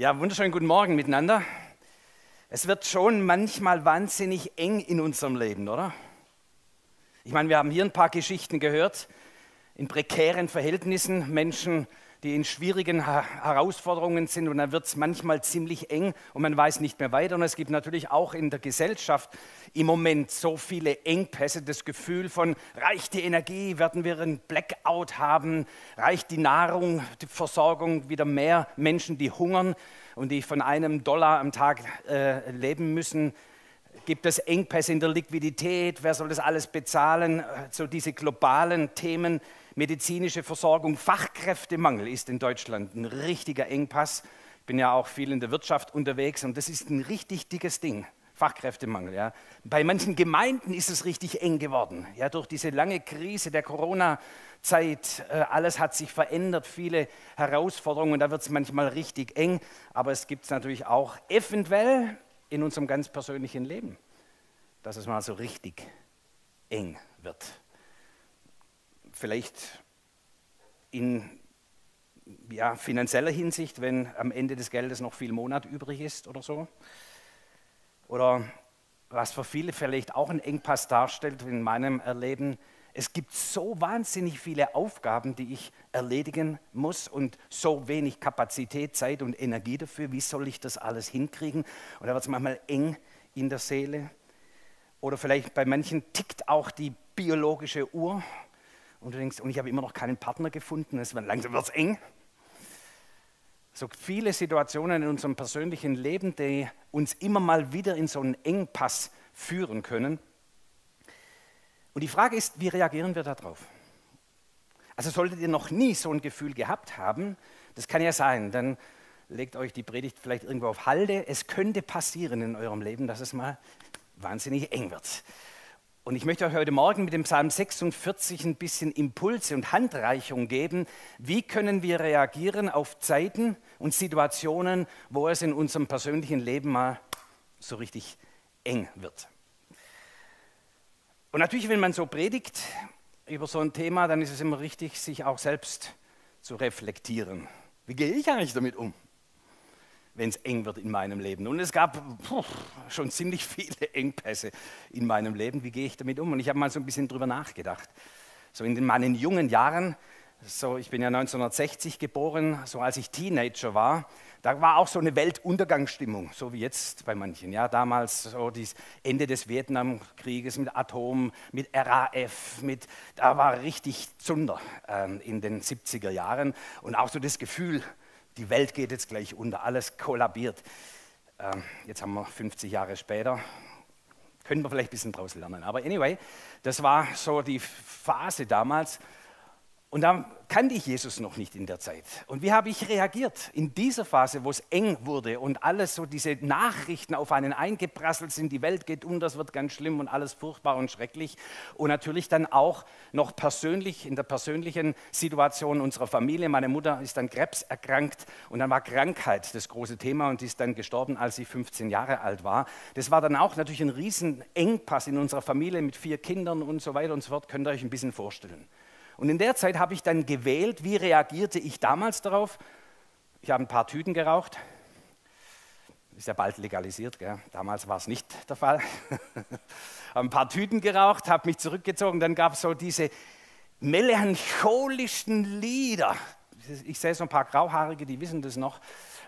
Ja, wunderschönen guten Morgen miteinander. Es wird schon manchmal wahnsinnig eng in unserem Leben, oder? Ich meine, wir haben hier ein paar Geschichten gehört, in prekären Verhältnissen, Menschen, die in schwierigen Herausforderungen sind und dann wird es manchmal ziemlich eng und man weiß nicht mehr weiter. Und es gibt natürlich auch in der Gesellschaft im Moment so viele Engpässe, das Gefühl von, reicht die Energie, werden wir einen Blackout haben, reicht die Nahrung, die Versorgung, wieder mehr Menschen, die hungern und die von einem Dollar am Tag äh, leben müssen. Gibt es Engpässe in der Liquidität? Wer soll das alles bezahlen? So diese globalen Themen medizinische Versorgung, Fachkräftemangel ist in Deutschland ein richtiger Engpass. Ich bin ja auch viel in der Wirtschaft unterwegs und das ist ein richtig dickes Ding. Fachkräftemangel. Ja. Bei manchen Gemeinden ist es richtig eng geworden. Ja, durch diese lange Krise der Corona-Zeit, äh, alles hat sich verändert, viele Herausforderungen, da wird es manchmal richtig eng. Aber es gibt es natürlich auch eventuell in unserem ganz persönlichen Leben, dass es mal so richtig eng wird vielleicht in ja, finanzieller Hinsicht, wenn am Ende des Geldes noch viel Monat übrig ist oder so. Oder was für viele vielleicht auch ein Engpass darstellt in meinem Erleben, es gibt so wahnsinnig viele Aufgaben, die ich erledigen muss und so wenig Kapazität, Zeit und Energie dafür. Wie soll ich das alles hinkriegen? Und da wird es manchmal eng in der Seele. Oder vielleicht bei manchen tickt auch die biologische Uhr und du denkst, und ich habe immer noch keinen Partner gefunden, es wird, langsam wird es eng. So viele Situationen in unserem persönlichen Leben, die uns immer mal wieder in so einen Engpass führen können. Und die Frage ist, wie reagieren wir darauf? Also solltet ihr noch nie so ein Gefühl gehabt haben, das kann ja sein, dann legt euch die Predigt vielleicht irgendwo auf Halde. Es könnte passieren in eurem Leben, dass es mal wahnsinnig eng wird. Und ich möchte euch heute Morgen mit dem Psalm 46 ein bisschen Impulse und Handreichung geben. Wie können wir reagieren auf Zeiten und Situationen, wo es in unserem persönlichen Leben mal so richtig eng wird? Und natürlich, wenn man so predigt über so ein Thema, dann ist es immer richtig, sich auch selbst zu reflektieren. Wie gehe ich eigentlich damit um? Wenn es eng wird in meinem Leben. Und es gab puh, schon ziemlich viele Engpässe in meinem Leben. Wie gehe ich damit um? Und ich habe mal so ein bisschen drüber nachgedacht. So in meinen jungen Jahren, so ich bin ja 1960 geboren, so als ich Teenager war, da war auch so eine Weltuntergangsstimmung, so wie jetzt bei manchen. Ja, damals so das Ende des Vietnamkrieges mit Atom, mit RAF, mit, da war richtig Zunder ähm, in den 70er Jahren und auch so das Gefühl, die Welt geht jetzt gleich unter, alles kollabiert. Ähm, jetzt haben wir 50 Jahre später, können wir vielleicht ein bisschen draus lernen. Aber anyway, das war so die Phase damals. Und da kannte ich Jesus noch nicht in der Zeit. Und wie habe ich reagiert in dieser Phase, wo es eng wurde und alles so diese Nachrichten auf einen eingeprasselt sind, die Welt geht um, das wird ganz schlimm und alles furchtbar und schrecklich. Und natürlich dann auch noch persönlich, in der persönlichen Situation unserer Familie. Meine Mutter ist an Krebs erkrankt und dann war Krankheit das große Thema und die ist dann gestorben, als sie 15 Jahre alt war. Das war dann auch natürlich ein riesen Engpass in unserer Familie mit vier Kindern und so weiter und so fort. Könnt ihr euch ein bisschen vorstellen. Und in der Zeit habe ich dann gewählt, wie reagierte ich damals darauf. Ich habe ein paar Tüten geraucht. Ist ja bald legalisiert, gell? damals war es nicht der Fall. habe ein paar Tüten geraucht, habe mich zurückgezogen. Dann gab es so diese melancholischen Lieder. Ich sehe so ein paar Grauhaarige, die wissen das noch.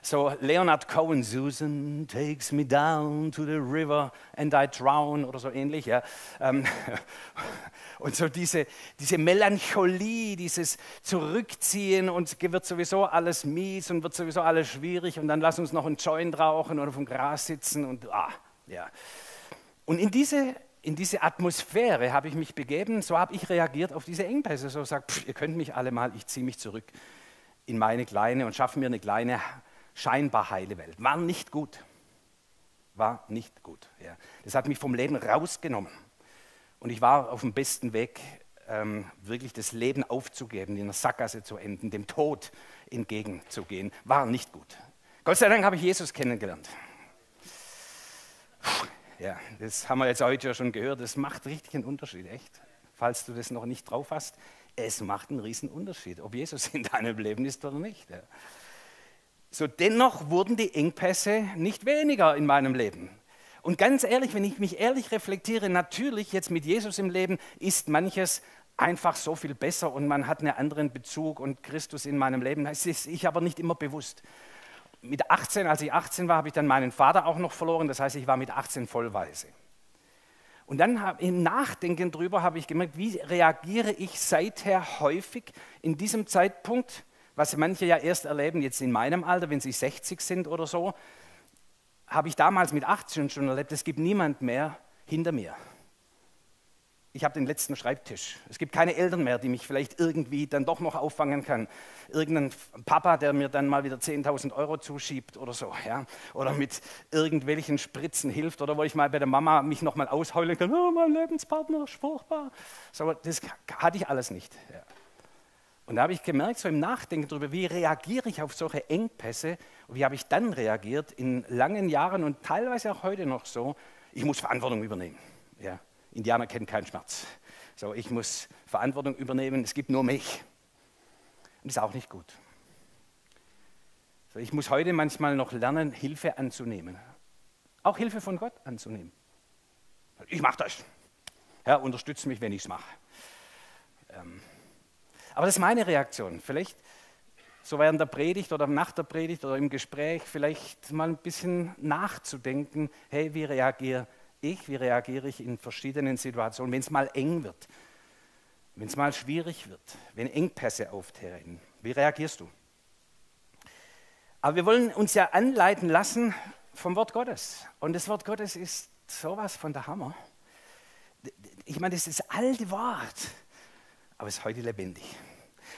So Leonard Cohen, Susan takes me down to the river and I drown oder so ähnlich. Ja. Ähm, und so diese, diese Melancholie, dieses Zurückziehen und wird sowieso alles mies und wird sowieso alles schwierig und dann lass uns noch einen Joint rauchen oder vom Gras sitzen und ah, ja. Und in diese, in diese Atmosphäre habe ich mich begeben, so habe ich reagiert auf diese Engpässe. So sagt, pff, ihr könnt mich alle mal, ich ziehe mich zurück in meine kleine und schaffe mir eine kleine scheinbar heile Welt. War nicht gut. War nicht gut. Ja. Das hat mich vom Leben rausgenommen. Und ich war auf dem besten Weg, ähm, wirklich das Leben aufzugeben, in der Sackgasse zu enden, dem Tod entgegenzugehen. War nicht gut. Gott sei Dank habe ich Jesus kennengelernt. Ja, das haben wir jetzt heute ja schon gehört. Das macht richtig einen Unterschied, echt. Falls du das noch nicht drauf hast, es macht einen riesen Unterschied, ob Jesus in deinem Leben ist oder nicht. Ja. So dennoch wurden die Engpässe nicht weniger in meinem Leben. Und ganz ehrlich, wenn ich mich ehrlich reflektiere, natürlich jetzt mit Jesus im Leben ist manches einfach so viel besser und man hat einen anderen Bezug und Christus in meinem Leben. Das ist ich aber nicht immer bewusst. Mit 18, als ich 18 war, habe ich dann meinen Vater auch noch verloren. Das heißt, ich war mit 18 vollweise. Und dann im Nachdenken darüber habe ich gemerkt, wie reagiere ich seither häufig in diesem Zeitpunkt, was manche ja erst erleben, jetzt in meinem Alter, wenn sie 60 sind oder so, habe ich damals mit 18 schon erlebt, es gibt niemand mehr hinter mir. Ich habe den letzten Schreibtisch. Es gibt keine Eltern mehr, die mich vielleicht irgendwie dann doch noch auffangen kann. Irgendein Papa, der mir dann mal wieder 10.000 Euro zuschiebt oder so. Ja? Oder mit irgendwelchen Spritzen hilft. Oder wo ich mal bei der Mama mich nochmal ausheulen kann. Oh, mein Lebenspartner furchtbar. So, das hatte ich alles nicht. Ja. Und da habe ich gemerkt, so im Nachdenken darüber, wie reagiere ich auf solche Engpässe und wie habe ich dann reagiert in langen Jahren und teilweise auch heute noch so, ich muss Verantwortung übernehmen. Ja, Indianer kennen keinen Schmerz. So, ich muss Verantwortung übernehmen, es gibt nur mich. Und das ist auch nicht gut. So, ich muss heute manchmal noch lernen, Hilfe anzunehmen. Auch Hilfe von Gott anzunehmen. Ich mache das. Herr, unterstütze mich, wenn ich es mache. Ähm, aber das ist meine Reaktion. Vielleicht so während der Predigt oder nach der Predigt oder im Gespräch vielleicht mal ein bisschen nachzudenken, hey, wie reagiere ich, wie reagiere ich in verschiedenen Situationen, wenn es mal eng wird, wenn es mal schwierig wird, wenn Engpässe auftreten, wie reagierst du? Aber wir wollen uns ja anleiten lassen vom Wort Gottes. Und das Wort Gottes ist sowas von der Hammer. Ich meine, das ist alte Wort aber es ist heute lebendig.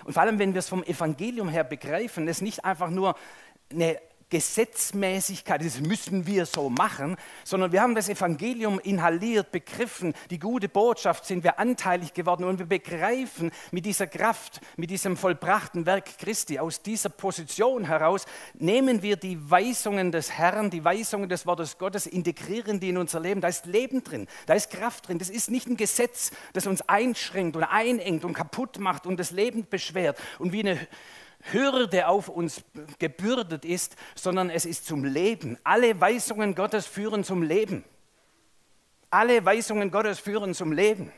Und vor allem, wenn wir es vom Evangelium her begreifen, es nicht einfach nur eine Gesetzmäßigkeit, das müssen wir so machen, sondern wir haben das Evangelium inhaliert, begriffen, die gute Botschaft sind wir anteilig geworden und wir begreifen mit dieser Kraft, mit diesem vollbrachten Werk Christi, aus dieser Position heraus nehmen wir die Weisungen des Herrn, die Weisungen des Wortes Gottes, integrieren die in unser Leben. Da ist Leben drin, da ist Kraft drin. Das ist nicht ein Gesetz, das uns einschränkt und einengt und kaputt macht und das Leben beschwert und wie eine Hürde auf uns gebürdet ist, sondern es ist zum Leben. Alle Weisungen Gottes führen zum Leben. Alle Weisungen Gottes führen zum Leben.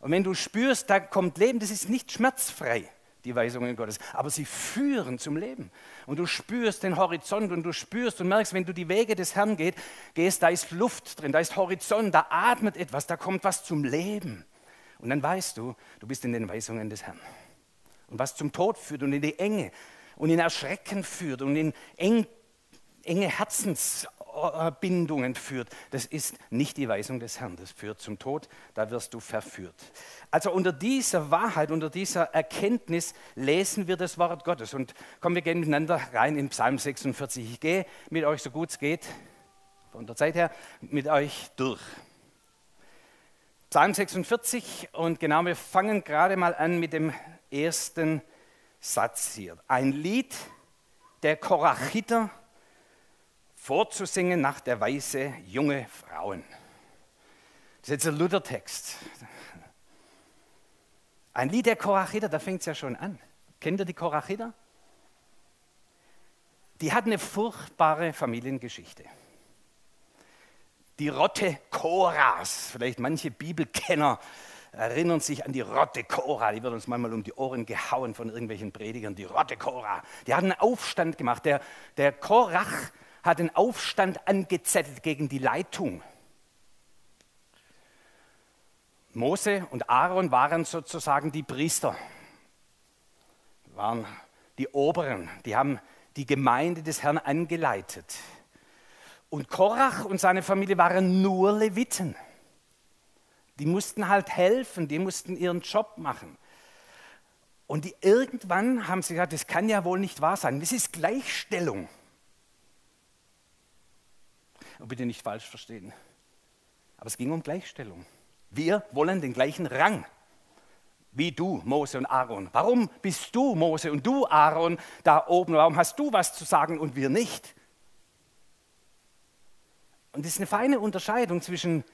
Und wenn du spürst, da kommt Leben, das ist nicht schmerzfrei, die Weisungen Gottes, aber sie führen zum Leben. Und du spürst den Horizont und du spürst und merkst, wenn du die Wege des Herrn geht, gehst, da ist Luft drin, da ist Horizont, da atmet etwas, da kommt was zum Leben. Und dann weißt du, du bist in den Weisungen des Herrn und was zum Tod führt und in die Enge und in Erschrecken führt und in eng, enge Herzensbindungen führt, das ist nicht die Weisung des Herrn. Das führt zum Tod, da wirst du verführt. Also unter dieser Wahrheit, unter dieser Erkenntnis lesen wir das Wort Gottes. Und kommen wir gehen miteinander rein in Psalm 46. Ich gehe mit euch, so gut es geht, von der Zeit her, mit euch durch. Psalm 46 und genau, wir fangen gerade mal an mit dem ersten Satz hier. Ein Lied der Korachiter vorzusingen nach der Weise junge Frauen. Das ist jetzt ein Luthertext. Ein Lied der Korachiter, da fängt es ja schon an. Kennt ihr die Korachiter? Die hatten eine furchtbare Familiengeschichte. Die Rotte Koras, vielleicht manche Bibelkenner erinnern sich an die Rotte Cora, die wird uns manchmal um die Ohren gehauen von irgendwelchen Predigern, die Rotte Cora. Die hat einen Aufstand gemacht. Der, der Korach hat einen Aufstand angezettelt gegen die Leitung. Mose und Aaron waren sozusagen die Priester, waren die Oberen, die haben die Gemeinde des Herrn angeleitet. Und Korach und seine Familie waren nur Leviten. Die mussten halt helfen, die mussten ihren Job machen. Und die, irgendwann haben sie gesagt, das kann ja wohl nicht wahr sein. Das ist Gleichstellung. Und bitte nicht falsch verstehen. Aber es ging um Gleichstellung. Wir wollen den gleichen Rang wie du, Mose und Aaron. Warum bist du, Mose, und du, Aaron, da oben? Warum hast du was zu sagen und wir nicht? Und das ist eine feine Unterscheidung zwischen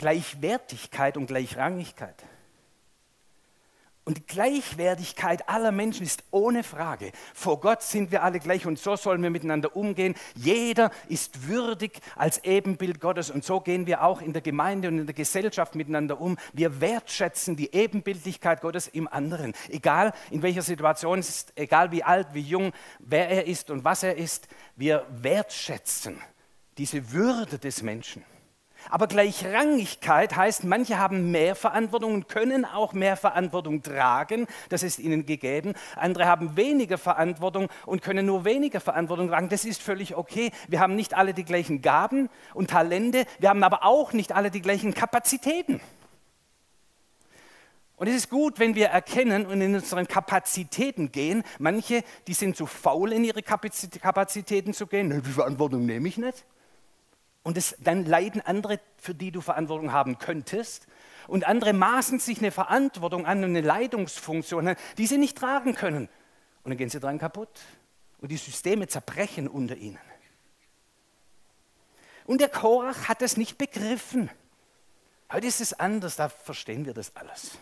Gleichwertigkeit und Gleichrangigkeit. Und die Gleichwertigkeit aller Menschen ist ohne Frage. Vor Gott sind wir alle gleich und so sollen wir miteinander umgehen. Jeder ist würdig als Ebenbild Gottes und so gehen wir auch in der Gemeinde und in der Gesellschaft miteinander um. Wir wertschätzen die Ebenbildlichkeit Gottes im anderen. Egal in welcher Situation es ist, egal wie alt, wie jung, wer er ist und was er ist, wir wertschätzen diese Würde des Menschen. Aber Gleichrangigkeit heißt, manche haben mehr Verantwortung und können auch mehr Verantwortung tragen, das ist ihnen gegeben. Andere haben weniger Verantwortung und können nur weniger Verantwortung tragen, das ist völlig okay. Wir haben nicht alle die gleichen Gaben und Talente, wir haben aber auch nicht alle die gleichen Kapazitäten. Und es ist gut, wenn wir erkennen und in unseren Kapazitäten gehen. Manche, die sind zu faul, in ihre Kapazitäten zu gehen. Die Verantwortung nehme ich nicht. Und es, dann leiden andere, für die du Verantwortung haben könntest. Und andere maßen sich eine Verantwortung an, eine Leitungsfunktion die sie nicht tragen können. Und dann gehen sie dran kaputt. Und die Systeme zerbrechen unter ihnen. Und der Korach hat es nicht begriffen. Heute ist es anders, da verstehen wir das alles.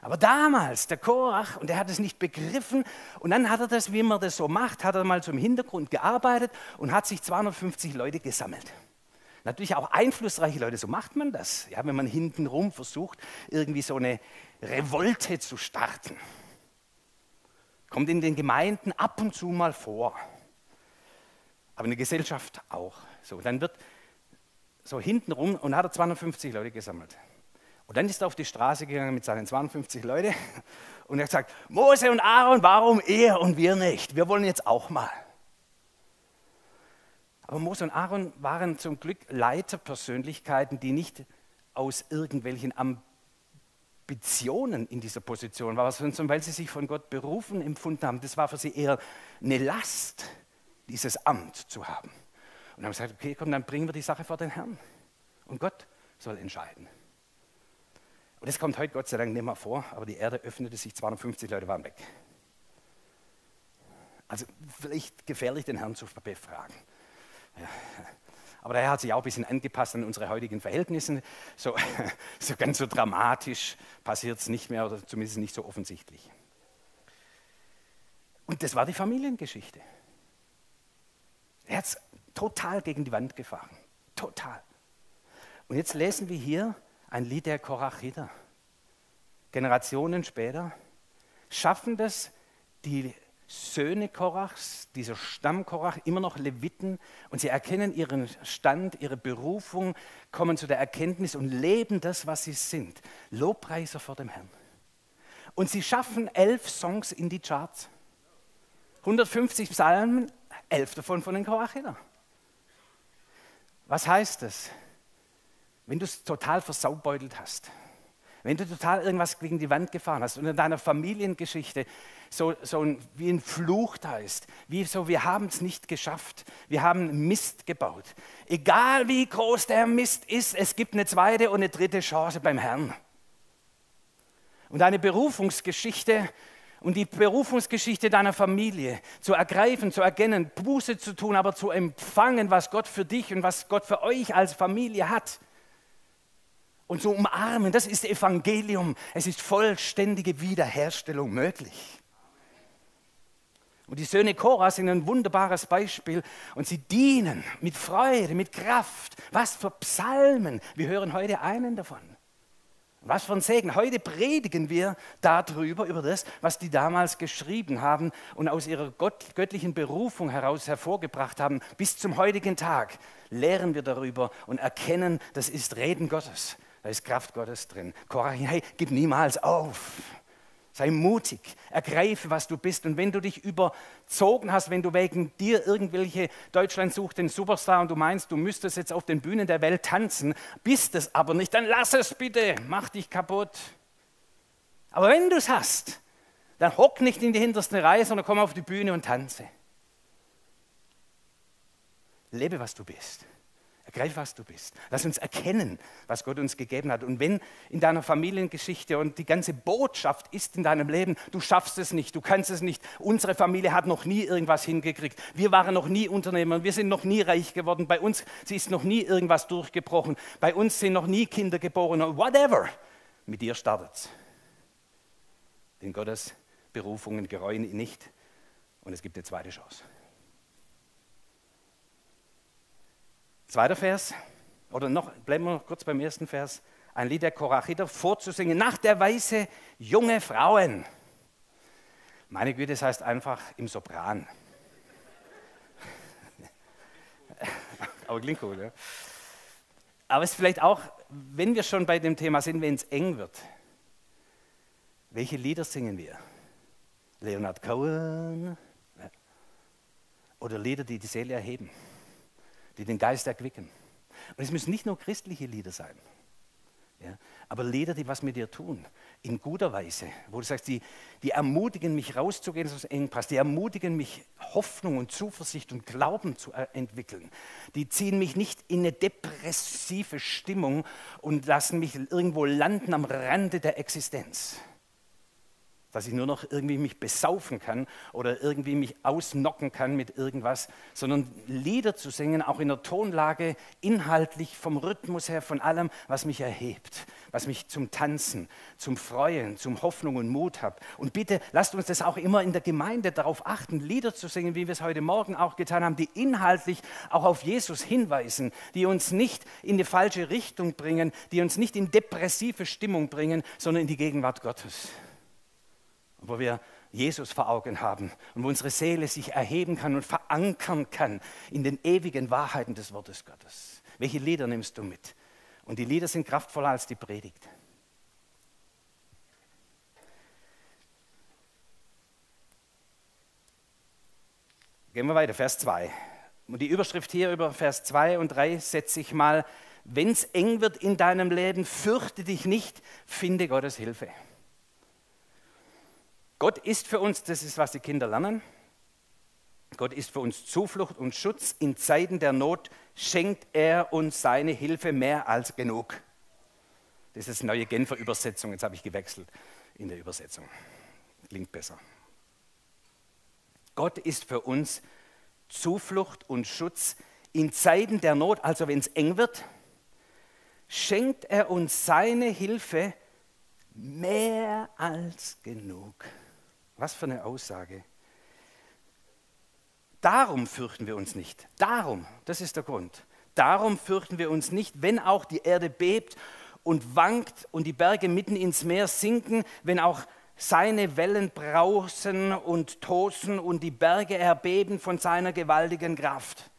Aber damals, der Korach, und er hat es nicht begriffen, und dann hat er das, wie man das so macht, hat er mal zum Hintergrund gearbeitet und hat sich 250 Leute gesammelt. Natürlich auch einflussreiche Leute, so macht man das, ja, wenn man hintenrum versucht, irgendwie so eine Revolte zu starten. Kommt in den Gemeinden ab und zu mal vor, aber in der Gesellschaft auch. So, dann wird so hintenrum und hat er 250 Leute gesammelt. Und dann ist er auf die Straße gegangen mit seinen 52 Leuten und er hat gesagt, Mose und Aaron, warum er und wir nicht? Wir wollen jetzt auch mal. Aber Mose und Aaron waren zum Glück Leiterpersönlichkeiten, die nicht aus irgendwelchen Ambitionen in dieser Position waren, sondern weil sie sich von Gott berufen empfunden haben. Das war für sie eher eine Last, dieses Amt zu haben. Und haben gesagt, okay, komm, dann bringen wir die Sache vor den Herrn. Und Gott soll entscheiden. Und das kommt heute Gott sei Dank nicht mehr vor, aber die Erde öffnete sich, 250 Leute waren weg. Also vielleicht gefährlich, den Herrn zu befragen. Ja. Aber der Herr hat sich auch ein bisschen angepasst an unsere heutigen Verhältnisse. So, so ganz so dramatisch passiert es nicht mehr oder zumindest nicht so offensichtlich. Und das war die Familiengeschichte. Er hat es total gegen die Wand gefahren. Total. Und jetzt lesen wir hier, ein Lied der Korachiter. Generationen später schaffen das die Söhne Korachs, dieser Stamm Korach, immer noch Leviten und sie erkennen ihren Stand, ihre Berufung, kommen zu der Erkenntnis und leben das, was sie sind. Lobpreiser vor dem Herrn. Und sie schaffen elf Songs in die Charts. 150 Psalmen, elf davon von den Korachiter. Was heißt das? Wenn du es total versaubeutelt hast, wenn du total irgendwas gegen die Wand gefahren hast und in deiner Familiengeschichte so, so ein, wie ein Fluch da ist, wie so, wir haben es nicht geschafft, wir haben Mist gebaut. Egal wie groß der Mist ist, es gibt eine zweite und eine dritte Chance beim Herrn. Und deine Berufungsgeschichte und die Berufungsgeschichte deiner Familie zu ergreifen, zu erkennen, Buße zu tun, aber zu empfangen, was Gott für dich und was Gott für euch als Familie hat und zu umarmen. Das ist Evangelium. Es ist vollständige Wiederherstellung möglich. Und die Söhne Korah sind ein wunderbares Beispiel und sie dienen mit Freude, mit Kraft. Was für Psalmen. Wir hören heute einen davon. Was für ein Segen. Heute predigen wir darüber, über das, was die damals geschrieben haben und aus ihrer göttlichen Berufung heraus hervorgebracht haben. Bis zum heutigen Tag lehren wir darüber und erkennen, das ist Reden Gottes. Da ist Kraft Gottes drin. Korach, hey, gib niemals auf. Sei mutig, ergreife, was du bist. Und wenn du dich überzogen hast, wenn du wegen dir irgendwelche Deutschland sucht den Superstar und du meinst, du müsstest jetzt auf den Bühnen der Welt tanzen, bist es aber nicht, dann lass es bitte, mach dich kaputt. Aber wenn du es hast, dann hock nicht in die hinterste Reihe, sondern komm auf die Bühne und tanze. Lebe, was du bist. Ergreif, was du bist. Lass uns erkennen, was Gott uns gegeben hat. Und wenn in deiner Familiengeschichte und die ganze Botschaft ist in deinem Leben, du schaffst es nicht, du kannst es nicht. Unsere Familie hat noch nie irgendwas hingekriegt. Wir waren noch nie Unternehmer, wir sind noch nie reich geworden. Bei uns ist noch nie irgendwas durchgebrochen. Bei uns sind noch nie Kinder geboren. Whatever. Mit dir startet es. denn Gottes Berufungen gereuen ihn nicht und es gibt eine zweite Chance. Zweiter Vers, oder noch, bleiben wir noch kurz beim ersten Vers. Ein Lied der Korachiter vorzusingen nach der Weise junge Frauen. Meine Güte, das heißt einfach im Sopran. Aber klingt gut, ja. Aber es ist vielleicht auch, wenn wir schon bei dem Thema sind, wenn es eng wird, welche Lieder singen wir? Leonard Cohen oder Lieder, die die Seele erheben, die den Geist erquicken. Und es müssen nicht nur christliche Lieder sein. Ja? Aber Lieder, die was mit dir tun, in guter Weise, wo du sagst, die, die ermutigen mich rauszugehen aus Engpass, die ermutigen mich Hoffnung und Zuversicht und Glauben zu entwickeln. Die ziehen mich nicht in eine depressive Stimmung und lassen mich irgendwo landen am Rande der Existenz dass ich nur noch irgendwie mich besaufen kann oder irgendwie mich ausnocken kann mit irgendwas, sondern Lieder zu singen, auch in der Tonlage, inhaltlich, vom Rhythmus her, von allem, was mich erhebt, was mich zum Tanzen, zum Freuen, zum Hoffnung und Mut hat. Und bitte lasst uns das auch immer in der Gemeinde darauf achten, Lieder zu singen, wie wir es heute Morgen auch getan haben, die inhaltlich auch auf Jesus hinweisen, die uns nicht in die falsche Richtung bringen, die uns nicht in depressive Stimmung bringen, sondern in die Gegenwart Gottes wo wir Jesus vor Augen haben und wo unsere Seele sich erheben kann und verankern kann in den ewigen Wahrheiten des Wortes Gottes. Welche Lieder nimmst du mit? Und die Lieder sind kraftvoller als die Predigt. Gehen wir weiter, Vers 2. Und die Überschrift hier über Vers 2 und 3 setze ich mal, wenn es eng wird in deinem Leben, fürchte dich nicht, finde Gottes Hilfe. Gott ist für uns, das ist, was die Kinder lernen, Gott ist für uns Zuflucht und Schutz. In Zeiten der Not schenkt er uns seine Hilfe mehr als genug. Das ist neue Genfer Übersetzung, jetzt habe ich gewechselt in der Übersetzung. Klingt besser. Gott ist für uns Zuflucht und Schutz in Zeiten der Not, also wenn es eng wird, schenkt er uns seine Hilfe mehr als genug. Was für eine Aussage. Darum fürchten wir uns nicht. Darum, das ist der Grund. Darum fürchten wir uns nicht, wenn auch die Erde bebt und wankt und die Berge mitten ins Meer sinken, wenn auch seine Wellen brausen und tosen und die Berge erbeben von seiner gewaltigen Kraft.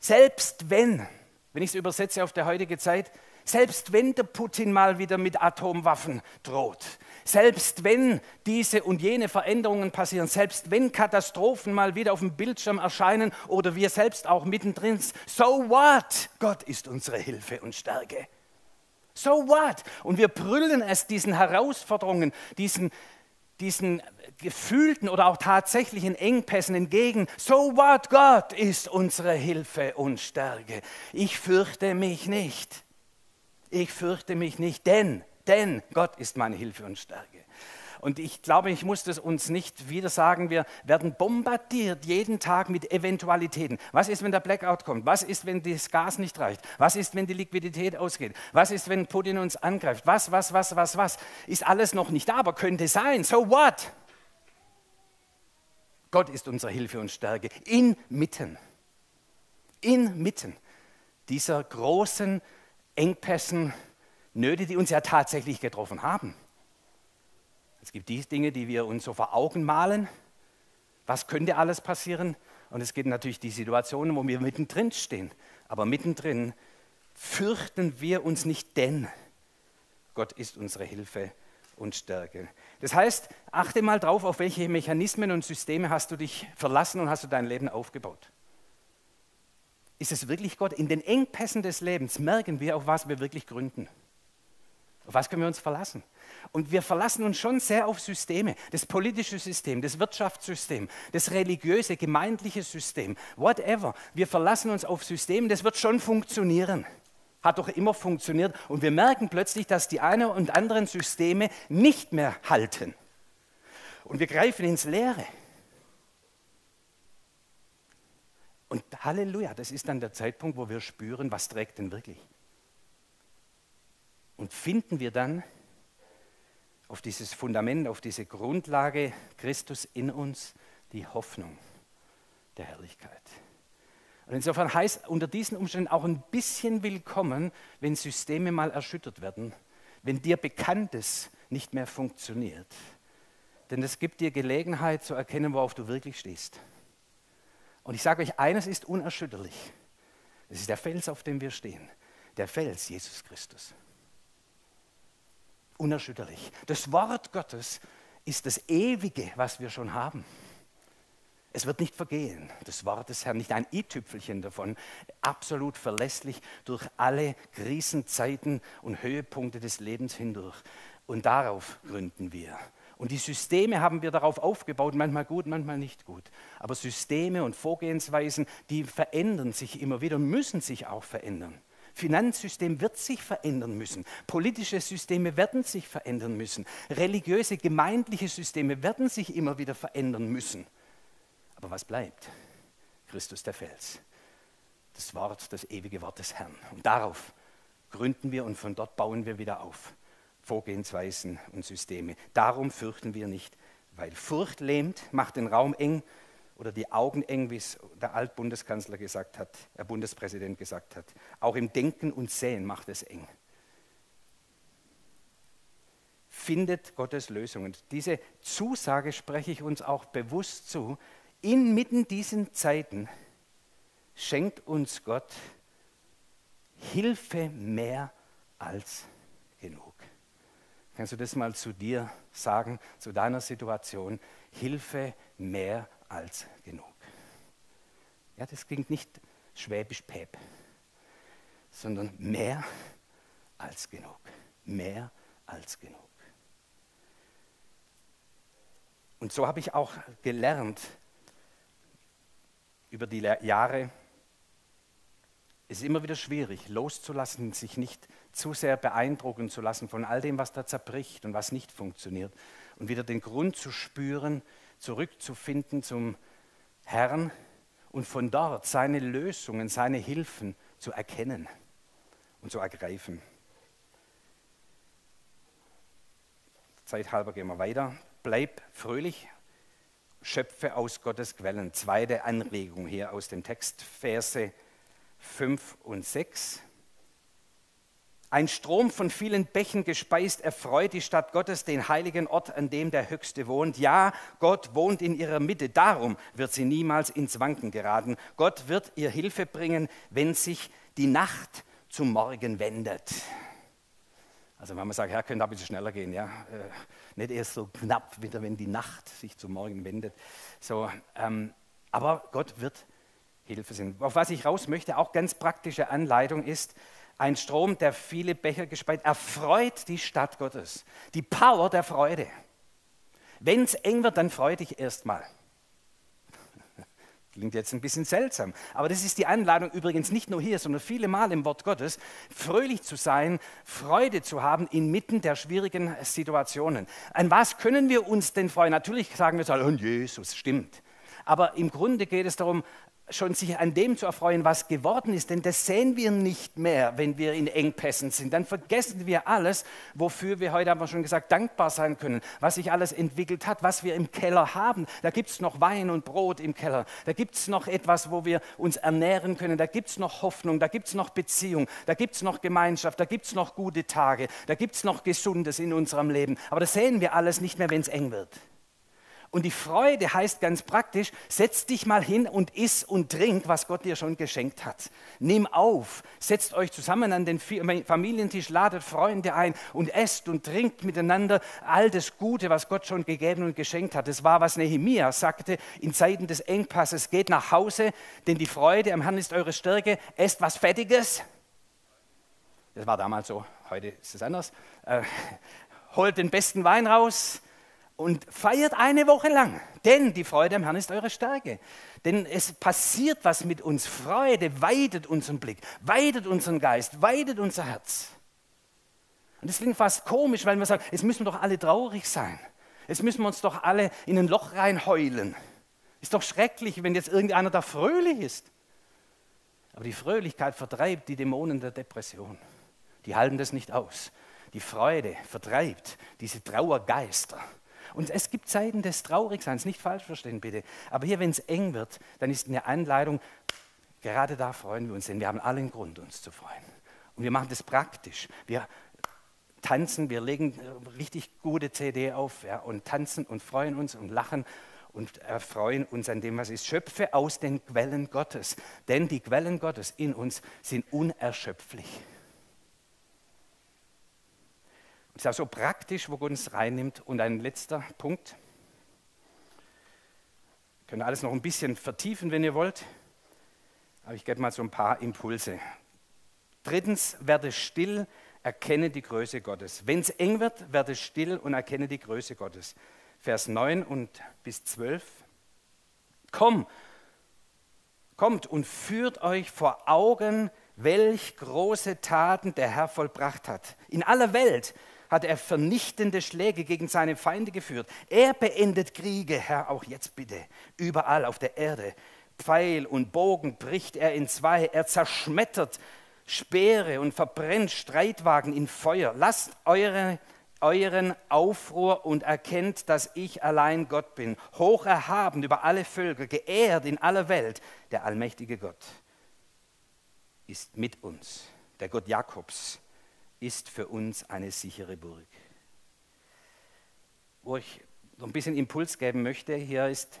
Selbst wenn, wenn ich es übersetze auf der heutige Zeit, selbst wenn der Putin mal wieder mit Atomwaffen droht, selbst wenn diese und jene Veränderungen passieren, selbst wenn Katastrophen mal wieder auf dem Bildschirm erscheinen oder wir selbst auch mittendrin, so what? Gott ist unsere Hilfe und Stärke. So what? Und wir brüllen es diesen Herausforderungen, diesen, diesen gefühlten oder auch tatsächlichen Engpässen entgegen. So what? Gott ist unsere Hilfe und Stärke. Ich fürchte mich nicht. Ich fürchte mich nicht, denn denn Gott ist meine Hilfe und Stärke. Und ich glaube, ich muss das uns nicht wieder sagen. Wir werden bombardiert jeden Tag mit Eventualitäten. Was ist, wenn der Blackout kommt? Was ist, wenn das Gas nicht reicht? Was ist, wenn die Liquidität ausgeht? Was ist, wenn Putin uns angreift? Was, was, was, was, was? Ist alles noch nicht da, aber könnte sein. So what? Gott ist unsere Hilfe und Stärke inmitten, inmitten dieser großen Engpässen, Nöte, die uns ja tatsächlich getroffen haben. Es gibt die Dinge, die wir uns so vor Augen malen. Was könnte alles passieren? Und es gibt natürlich die Situationen, wo wir mittendrin stehen. Aber mittendrin fürchten wir uns nicht, denn Gott ist unsere Hilfe und Stärke. Das heißt, achte mal drauf, auf welche Mechanismen und Systeme hast du dich verlassen und hast du dein Leben aufgebaut. Ist es wirklich Gott? In den Engpässen des Lebens merken wir, auf was wir wirklich gründen. Auf was können wir uns verlassen? Und wir verlassen uns schon sehr auf Systeme, das politische System, das Wirtschaftssystem, das religiöse, gemeindliche System, whatever. Wir verlassen uns auf Systeme, das wird schon funktionieren. Hat doch immer funktioniert. Und wir merken plötzlich, dass die einen und anderen Systeme nicht mehr halten. Und wir greifen ins Leere. Und Halleluja, das ist dann der Zeitpunkt, wo wir spüren, was trägt denn wirklich. Und finden wir dann, auf dieses Fundament, auf diese Grundlage Christus in uns, die Hoffnung der Herrlichkeit. Und insofern heißt unter diesen Umständen auch ein bisschen willkommen, wenn Systeme mal erschüttert werden, wenn dir Bekanntes nicht mehr funktioniert. Denn es gibt dir Gelegenheit zu erkennen, worauf du wirklich stehst. Und ich sage euch, eines ist unerschütterlich. Es ist der Fels, auf dem wir stehen. Der Fels, Jesus Christus. Unerschütterlich. Das Wort Gottes ist das Ewige, was wir schon haben. Es wird nicht vergehen. Das Wort des Herrn, nicht ein i-Tüpfelchen davon. Absolut verlässlich durch alle Krisenzeiten und Höhepunkte des Lebens hindurch. Und darauf gründen wir. Und die Systeme haben wir darauf aufgebaut, manchmal gut, manchmal nicht gut. Aber Systeme und Vorgehensweisen, die verändern sich immer wieder müssen sich auch verändern. Finanzsystem wird sich verändern müssen. Politische Systeme werden sich verändern müssen. Religiöse, gemeindliche Systeme werden sich immer wieder verändern müssen. Aber was bleibt? Christus der Fels. Das Wort, das ewige Wort des Herrn. Und darauf gründen wir und von dort bauen wir wieder auf. Vorgehensweisen und Systeme. Darum fürchten wir nicht, weil Furcht lähmt, macht den Raum eng oder die Augen eng, wie es der Altbundeskanzler gesagt hat, der Bundespräsident gesagt hat. Auch im Denken und Sehen macht es eng. Findet Gottes Lösungen. Diese Zusage spreche ich uns auch bewusst zu, inmitten diesen Zeiten schenkt uns Gott Hilfe mehr als genug. Kannst du das mal zu dir sagen, zu deiner Situation? Hilfe mehr als genug. Ja, das klingt nicht schwäbisch päp, sondern mehr als genug. Mehr als genug. Und so habe ich auch gelernt, über die Jahre, es ist immer wieder schwierig, loszulassen, sich nicht zu sehr beeindrucken zu lassen von all dem, was da zerbricht und was nicht funktioniert. Und wieder den Grund zu spüren, zurückzufinden zum Herrn und von dort seine Lösungen, seine Hilfen zu erkennen und zu ergreifen. Zeithalber gehen wir weiter. Bleib fröhlich schöpfe aus Gottes Quellen. Zweite Anregung hier aus dem Text, Verse 5 und 6. Ein Strom von vielen Bächen gespeist erfreut die Stadt Gottes, den heiligen Ort, an dem der Höchste wohnt. Ja, Gott wohnt in ihrer Mitte, darum wird sie niemals ins Wanken geraten. Gott wird ihr Hilfe bringen, wenn sich die Nacht zum Morgen wendet. Also wenn man sagt, Herr, könnte ein bisschen schneller gehen, ja. Äh, nicht erst so knapp wieder, wenn die Nacht sich zum Morgen wendet. So, ähm, aber Gott wird Hilfe sein. Auf was ich raus möchte, auch ganz praktische Anleitung ist, ein Strom, der viele Becher gespeit, erfreut die Stadt Gottes. Die Power der Freude. Wenn es eng wird, dann freu dich erstmal. Klingt jetzt ein bisschen seltsam, aber das ist die Anladung übrigens nicht nur hier, sondern viele Mal im Wort Gottes, fröhlich zu sein, Freude zu haben inmitten der schwierigen Situationen. An was können wir uns denn freuen? Natürlich sagen wir so, oh Jesus, stimmt. Aber im Grunde geht es darum, schon sich an dem zu erfreuen, was geworden ist, denn das sehen wir nicht mehr, wenn wir in Engpässen sind. Dann vergessen wir alles, wofür wir heute, haben wir schon gesagt, dankbar sein können, was sich alles entwickelt hat, was wir im Keller haben. Da gibt es noch Wein und Brot im Keller, da gibt es noch etwas, wo wir uns ernähren können, da gibt es noch Hoffnung, da gibt es noch Beziehung, da gibt es noch Gemeinschaft, da gibt es noch gute Tage, da gibt es noch Gesundes in unserem Leben. Aber das sehen wir alles nicht mehr, wenn es eng wird. Und die Freude heißt ganz praktisch, setz dich mal hin und iss und trink, was Gott dir schon geschenkt hat. Nimm auf, setzt euch zusammen an den Familientisch, ladet Freunde ein und esst und trinkt miteinander all das Gute, was Gott schon gegeben und geschenkt hat. Das war, was Nehemia sagte in Zeiten des Engpasses. Geht nach Hause, denn die Freude am Herrn ist eure Stärke. Esst was Fettiges. Das war damals so, heute ist es anders. Äh, holt den besten Wein raus, und feiert eine Woche lang, denn die Freude am Herrn ist eure Stärke. Denn es passiert was mit uns. Freude weidet unseren Blick, weidet unseren Geist, weidet unser Herz. Und das klingt fast komisch, weil wir sagen, jetzt müssen wir doch alle traurig sein. Jetzt müssen wir uns doch alle in ein Loch reinheulen. Ist doch schrecklich, wenn jetzt irgendeiner da fröhlich ist. Aber die Fröhlichkeit vertreibt die Dämonen der Depression. Die halten das nicht aus die Freude vertreibt, diese Trauergeister. Und es gibt Zeiten des Traurigseins, nicht falsch verstehen bitte. Aber hier, wenn es eng wird, dann ist eine Einleitung, gerade da freuen wir uns, denn wir haben allen Grund, uns zu freuen. Und wir machen das praktisch. Wir tanzen, wir legen richtig gute CD auf ja, und tanzen und freuen uns und lachen und erfreuen uns an dem, was ist. Schöpfe aus den Quellen Gottes, denn die Quellen Gottes in uns sind unerschöpflich. Das ist auch so praktisch, wo Gott uns reinnimmt. Und ein letzter Punkt. Wir können alles noch ein bisschen vertiefen, wenn ihr wollt. Aber ich gebe mal so ein paar Impulse. Drittens, werde still, erkenne die Größe Gottes. Wenn es eng wird, werde still und erkenne die Größe Gottes. Vers 9 und bis 12. Komm, kommt und führt euch vor Augen, welch große Taten der Herr vollbracht hat. In aller Welt hat er vernichtende Schläge gegen seine Feinde geführt. Er beendet Kriege, Herr, auch jetzt bitte, überall auf der Erde. Pfeil und Bogen bricht er in zwei, er zerschmettert Speere und verbrennt Streitwagen in Feuer. Lasst eure, euren Aufruhr und erkennt, dass ich allein Gott bin, hoch erhaben über alle Völker, geehrt in aller Welt. Der allmächtige Gott ist mit uns, der Gott Jakobs ist für uns eine sichere Burg. Wo ich noch ein bisschen Impuls geben möchte, hier ist,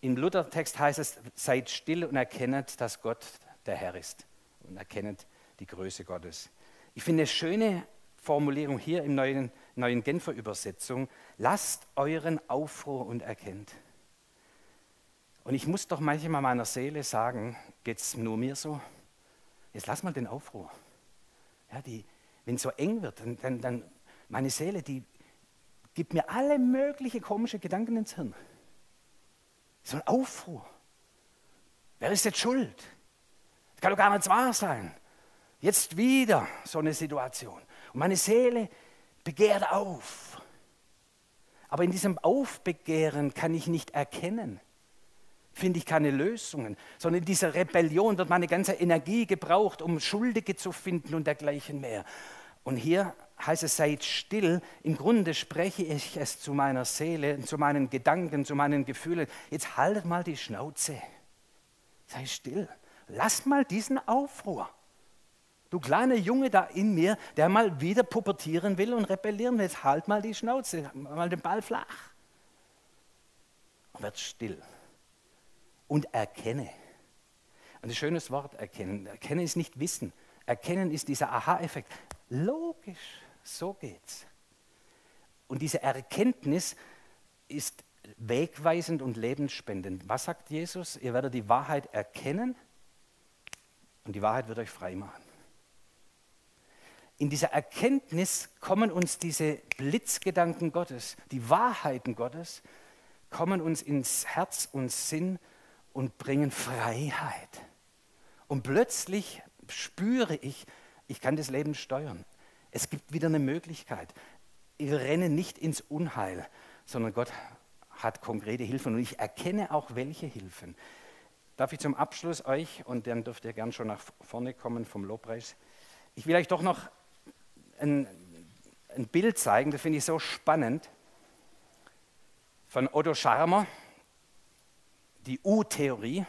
im Luthertext heißt es, seid still und erkennet, dass Gott der Herr ist und erkennet die Größe Gottes. Ich finde eine schöne Formulierung hier im neuen, neuen Genfer Übersetzung, lasst euren Aufruhr und erkennt. Und ich muss doch manchmal meiner Seele sagen, geht es nur mir so? Jetzt lass mal den Aufruhr. Ja, die, wenn es so eng wird, dann, dann, dann meine Seele, die gibt mir alle möglichen komischen Gedanken ins Hirn. So ein Aufruhr. Wer ist jetzt schuld? Das kann doch gar nicht wahr sein. Jetzt wieder so eine Situation. Und meine Seele begehrt auf. Aber in diesem Aufbegehren kann ich nicht erkennen, finde ich keine Lösungen, sondern in dieser Rebellion wird meine ganze Energie gebraucht, um Schuldige zu finden und dergleichen mehr. Und hier heißt es, seid still. Im Grunde spreche ich es zu meiner Seele, zu meinen Gedanken, zu meinen Gefühlen. Jetzt haltet mal die Schnauze. Sei still. Lass mal diesen Aufruhr. Du kleiner Junge da in mir, der mal wieder pubertieren will und rebellieren will. Jetzt halt mal die Schnauze, mal den Ball flach. Und wird still. Und erkenne. Ein schönes Wort erkennen. Erkennen ist nicht Wissen. Erkennen ist dieser Aha-Effekt. Logisch, so geht's. Und diese Erkenntnis ist wegweisend und lebensspendend. Was sagt Jesus? Ihr werdet die Wahrheit erkennen und die Wahrheit wird euch frei machen. In dieser Erkenntnis kommen uns diese Blitzgedanken Gottes, die Wahrheiten Gottes, kommen uns ins Herz und Sinn und bringen Freiheit. Und plötzlich spüre ich, ich kann das Leben steuern. Es gibt wieder eine Möglichkeit. Wir rennen nicht ins Unheil, sondern Gott hat konkrete Hilfen und ich erkenne auch welche Hilfen. Darf ich zum Abschluss euch, und dann dürft ihr gern schon nach vorne kommen vom Lobpreis, ich will euch doch noch ein, ein Bild zeigen, das finde ich so spannend, von Otto Scharmer, die U-Theorie.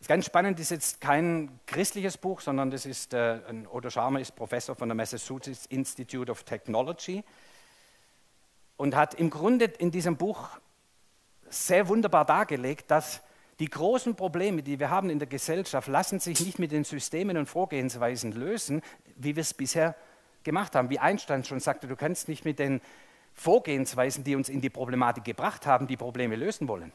Ist ganz spannend, ist jetzt kein christliches Buch, sondern das ist, äh, Otto Scharmer ist Professor von der Massachusetts Institute of Technology und hat im Grunde in diesem Buch sehr wunderbar dargelegt, dass die großen Probleme, die wir haben in der Gesellschaft, lassen sich nicht mit den Systemen und Vorgehensweisen lösen, wie wir es bisher gemacht haben. Wie Einstein schon sagte, du kannst nicht mit den Vorgehensweisen, die uns in die Problematik gebracht haben, die Probleme lösen wollen.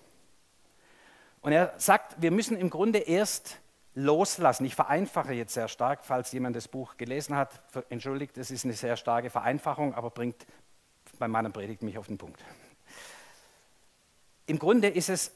Und er sagt, wir müssen im Grunde erst loslassen. Ich vereinfache jetzt sehr stark, falls jemand das Buch gelesen hat. Entschuldigt, es ist eine sehr starke Vereinfachung, aber bringt bei meiner Predigt mich auf den Punkt. Im Grunde ist es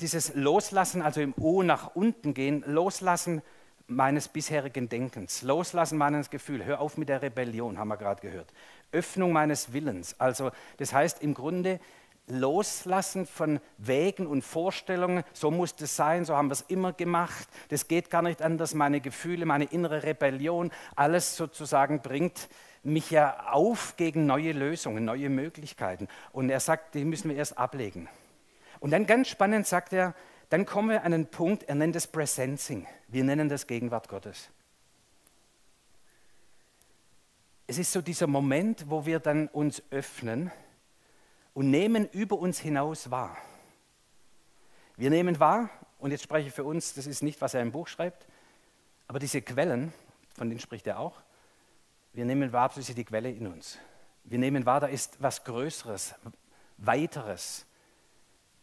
dieses Loslassen, also im O nach unten gehen, Loslassen meines bisherigen Denkens, Loslassen meines Gefühls. Hör auf mit der Rebellion, haben wir gerade gehört. Öffnung meines Willens. Also das heißt im Grunde loslassen von Wegen und Vorstellungen, so muss das sein, so haben wir es immer gemacht, das geht gar nicht anders, meine Gefühle, meine innere Rebellion, alles sozusagen bringt mich ja auf gegen neue Lösungen, neue Möglichkeiten. Und er sagt, die müssen wir erst ablegen. Und dann ganz spannend sagt er, dann kommen wir an einen Punkt, er nennt es Presencing. Wir nennen das Gegenwart Gottes. Es ist so dieser Moment, wo wir dann uns öffnen und nehmen über uns hinaus wahr. Wir nehmen wahr, und jetzt spreche ich für uns, das ist nicht, was er im Buch schreibt, aber diese Quellen, von denen spricht er auch, wir nehmen wahr, das ist die Quelle in uns. Wir nehmen wahr, da ist was Größeres, Weiteres,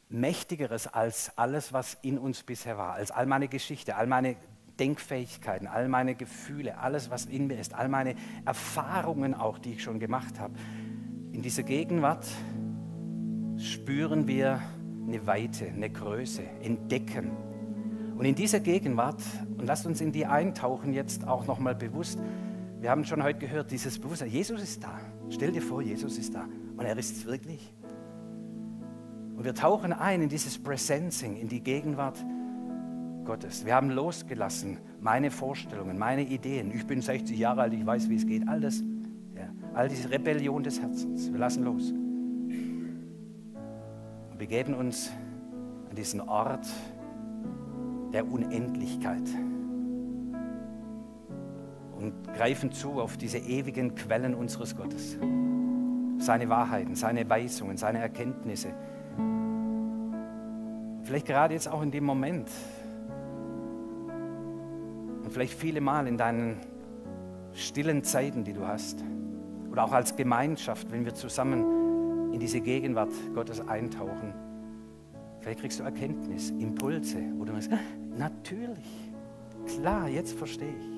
Mächtigeres als alles, was in uns bisher war, als all meine Geschichte, all meine Denkfähigkeiten, all meine Gefühle, alles, was in mir ist, all meine Erfahrungen auch, die ich schon gemacht habe. In dieser Gegenwart spüren wir eine Weite, eine Größe, entdecken. Und in dieser Gegenwart, und lasst uns in die eintauchen jetzt auch nochmal bewusst, wir haben schon heute gehört, dieses Bewusstsein, Jesus ist da. Stell dir vor, Jesus ist da. Und er ist es wirklich. Und wir tauchen ein in dieses Presencing, in die Gegenwart Gottes. Wir haben losgelassen meine Vorstellungen, meine Ideen. Ich bin 60 Jahre alt, ich weiß, wie es geht. All das, ja, all diese Rebellion des Herzens. Wir lassen los begeben uns an diesen Ort der Unendlichkeit und greifen zu auf diese ewigen Quellen unseres Gottes. Seine Wahrheiten, seine Weisungen, seine Erkenntnisse. Vielleicht gerade jetzt auch in dem Moment und vielleicht viele Mal in deinen stillen Zeiten, die du hast. Oder auch als Gemeinschaft, wenn wir zusammen in diese Gegenwart Gottes eintauchen. Vielleicht kriegst du Erkenntnis, Impulse, wo du sagst, natürlich, klar, jetzt verstehe ich.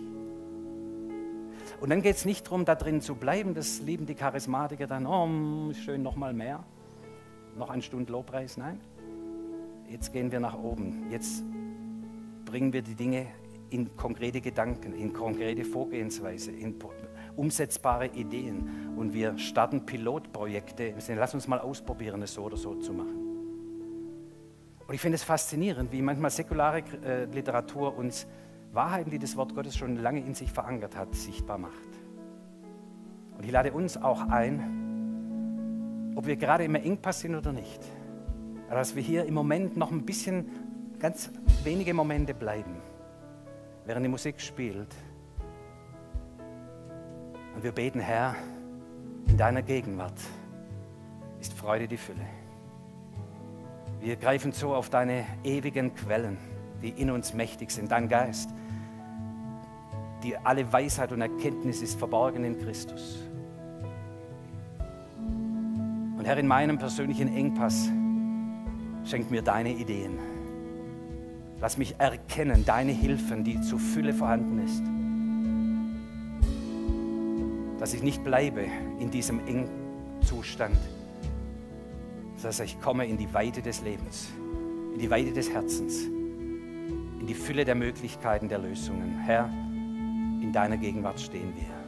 Und dann geht es nicht darum, da drin zu bleiben, das lieben die Charismatiker dann, oh, schön, nochmal mehr, noch eine Stunde Lobpreis, nein. Jetzt gehen wir nach oben, jetzt bringen wir die Dinge in konkrete Gedanken, in konkrete Vorgehensweise, in umsetzbare Ideen und wir starten Pilotprojekte. Lass uns mal ausprobieren, es so oder so zu machen. Und ich finde es faszinierend, wie manchmal säkulare äh, Literatur uns Wahrheiten, die das Wort Gottes schon lange in sich verankert hat, sichtbar macht. Und ich lade uns auch ein, ob wir gerade im Engpass sind oder nicht, dass wir hier im Moment noch ein bisschen, ganz wenige Momente bleiben, während die Musik spielt und wir beten, Herr, in deiner Gegenwart ist Freude die Fülle. Wir greifen zu auf deine ewigen Quellen, die in uns mächtig sind, dein Geist. Die alle Weisheit und Erkenntnis ist verborgen in Christus. Und Herr, in meinem persönlichen Engpass schenk mir deine Ideen. Lass mich erkennen, deine Hilfen, die zu Fülle vorhanden ist dass ich nicht bleibe in diesem Engzustand, sondern ich komme in die Weite des Lebens, in die Weite des Herzens, in die Fülle der Möglichkeiten der Lösungen. Herr, in deiner Gegenwart stehen wir.